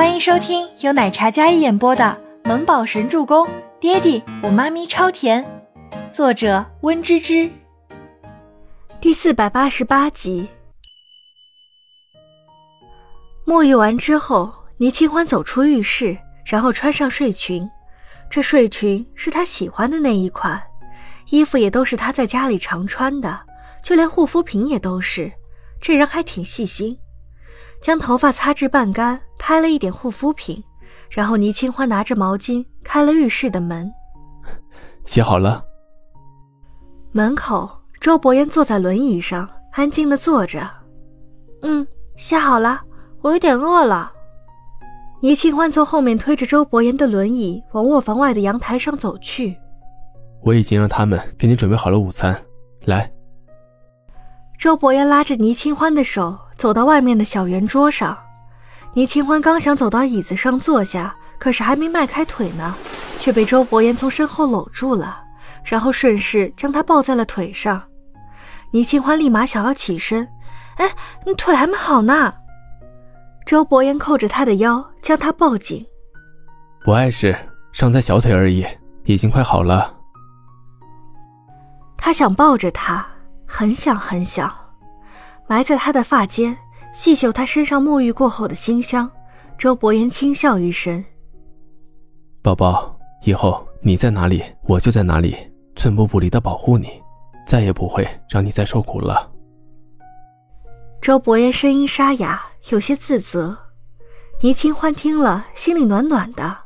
欢迎收听由奶茶一演播的《萌宝神助攻》，爹地我妈咪超甜，作者温芝芝。第四百八十八集。沐浴完之后，倪清欢走出浴室，然后穿上睡裙。这睡裙是她喜欢的那一款，衣服也都是她在家里常穿的，就连护肤品也都是。这人还挺细心。将头发擦至半干，拍了一点护肤品，然后倪清欢拿着毛巾开了浴室的门。洗好了。门口，周伯言坐在轮椅上，安静的坐着。嗯，洗好了，我有点饿了。倪清欢从后面推着周伯言的轮椅往卧房外的阳台上走去。我已经让他们给你准备好了午餐，来。周伯言拉着倪清欢的手。走到外面的小圆桌上，倪清欢刚想走到椅子上坐下，可是还没迈开腿呢，却被周伯言从身后搂住了，然后顺势将他抱在了腿上。倪清欢立马想要起身，哎，你腿还没好呢。周伯言扣着他的腰，将他抱紧。不碍事，伤在小腿而已，已经快好了。他想抱着他，很想很想。埋在他的发间，细嗅他身上沐浴过后的馨香。周伯言轻笑一声：“宝宝，以后你在哪里，我就在哪里，寸步不离的保护你，再也不会让你再受苦了。”周伯言声音沙哑，有些自责。倪清欢听了，心里暖暖的。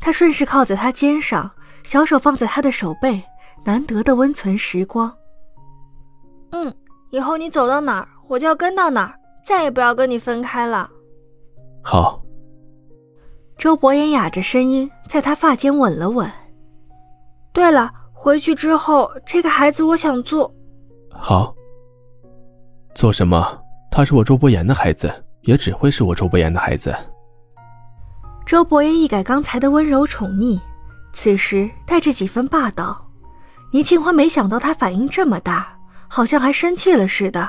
他顺势靠在他肩上，小手放在他的手背，难得的温存时光。嗯，以后你走到哪儿。我就要跟到哪儿，再也不要跟你分开了。好。周伯言哑着声音在他发间吻了吻。对了，回去之后，这个孩子我想做。好。做什么？他是我周伯言的孩子，也只会是我周伯言的孩子。周伯言一改刚才的温柔宠溺，此时带着几分霸道。倪清欢没想到他反应这么大，好像还生气了似的。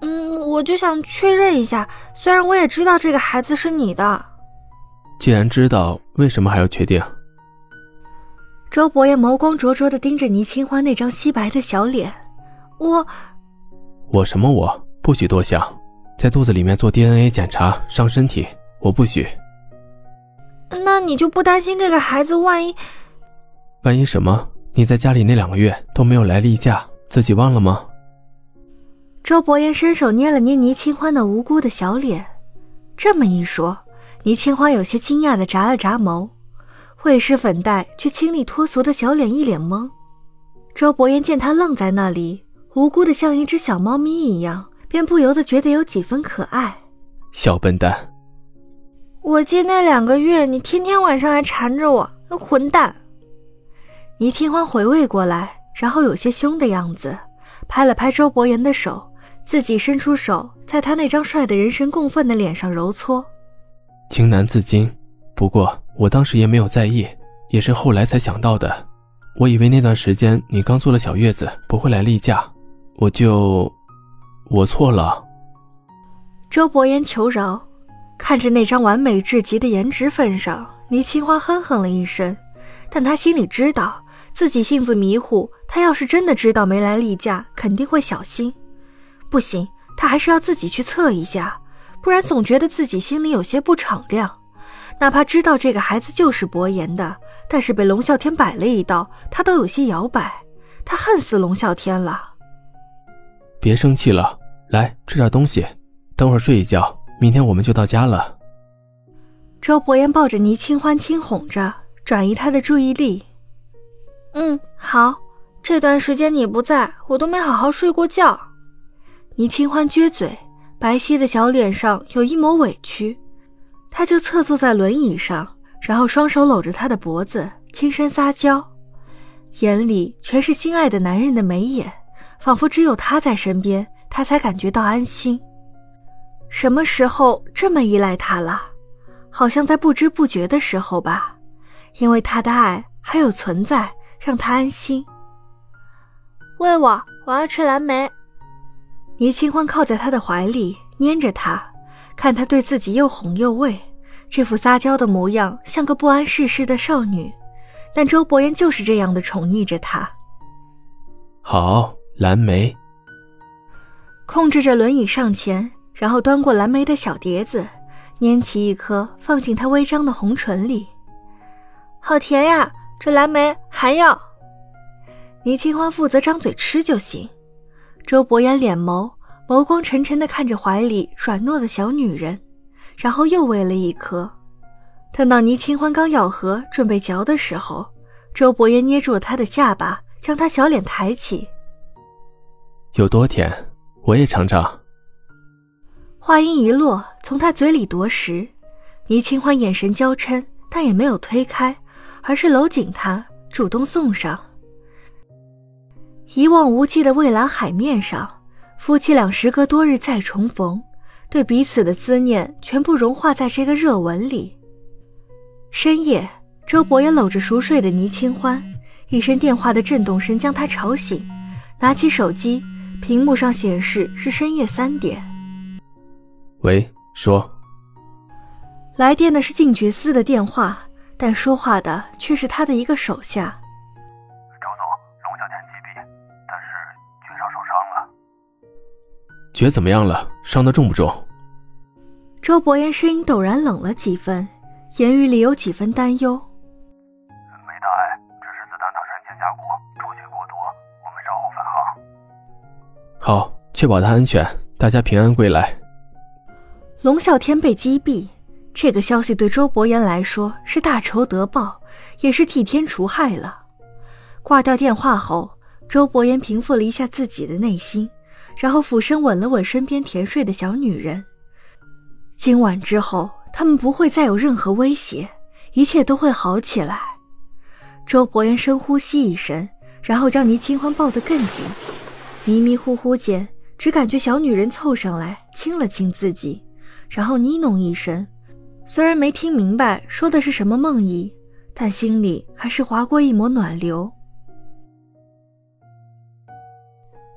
嗯，我就想确认一下，虽然我也知道这个孩子是你的。既然知道，为什么还要确定？周伯言眸光灼灼的盯着倪清欢那张皙白的小脸。我，我什么？我不许多想，在肚子里面做 DNA 检查伤身体，我不许。那你就不担心这个孩子万一？万一什么？你在家里那两个月都没有来例假，自己忘了吗？周伯言伸手捏了捏倪清欢那无辜的小脸，这么一说，倪清欢有些惊讶的眨了眨眸，未施粉黛却清丽脱俗的小脸一脸懵。周伯言见他愣在那里，无辜的像一只小猫咪一样，便不由得觉得有几分可爱。小笨蛋，我记那两个月你天天晚上还缠着我，混蛋！倪清欢回味过来，然后有些凶的样子，拍了拍周伯言的手。自己伸出手，在他那张帅的人神共愤的脸上揉搓，情难自禁。不过我当时也没有在意，也是后来才想到的。我以为那段时间你刚做了小月子，不会来例假，我就，我错了。周伯言求饶，看着那张完美至极的颜值份上，倪清欢哼哼了一声，但他心里知道自己性子迷糊，他要是真的知道没来例假，肯定会小心。不行，他还是要自己去测一下，不然总觉得自己心里有些不敞亮。哪怕知道这个孩子就是伯言的，但是被龙啸天摆了一道，他都有些摇摆。他恨死龙啸天了。别生气了，来吃点东西，等会儿睡一觉，明天我们就到家了。周伯言抱着倪清欢轻哄着，转移他的注意力。嗯，好，这段时间你不在，我都没好好睡过觉。倪清欢撅嘴，白皙的小脸上有一抹委屈，他就侧坐在轮椅上，然后双手搂着他的脖子，轻声撒娇，眼里全是心爱的男人的眉眼，仿佛只有他在身边，他才感觉到安心。什么时候这么依赖他了？好像在不知不觉的时候吧，因为他的爱还有存在，让他安心。喂我，我要吃蓝莓。倪清欢靠在他的怀里，粘着他，看他对自己又哄又喂，这副撒娇的模样像个不谙世事的少女，但周伯言就是这样的宠溺着她。好，蓝莓。控制着轮椅上前，然后端过蓝莓的小碟子，拈起一颗放进他微张的红唇里。好甜呀，这蓝莓还要。倪清欢负责张嘴吃就行。周伯言脸眸眸光沉沉的看着怀里软糯的小女人。然后又喂了一颗，等到倪清欢刚咬合准备嚼的时候，周伯言捏住了她的下巴，将她小脸抬起。有多甜？我也尝尝。话音一落，从他嘴里夺食，倪清欢眼神娇嗔，但也没有推开，而是搂紧他，主动送上。一望无际的蔚蓝海面上，夫妻俩时隔多日再重逢。对彼此的思念全部融化在这个热吻里。深夜，周伯也搂着熟睡的倪清欢，一声电话的震动声将他吵醒。拿起手机，屏幕上显示是深夜三点。喂，说。来电的是靳觉司的电话，但说话的却是他的一个手下。觉怎么样了？伤得重不重？周伯言声音陡然冷了几分，言语里有几分担忧。没大碍，只是子弹打穿肩胛骨，出血过多，我们稍后返航。好，确保他安全，大家平安归来。龙啸天被击毙，这个消息对周伯言来说是大仇得报，也是替天除害了。挂掉电话后，周伯言平复了一下自己的内心。然后俯身吻了吻身边甜睡的小女人。今晚之后，他们不会再有任何威胁，一切都会好起来。周伯言深呼吸一声，然后将倪清欢抱得更紧。迷迷糊糊间，只感觉小女人凑上来亲了亲自己，然后呢哝一声。虽然没听明白说的是什么梦呓，但心里还是划过一抹暖流。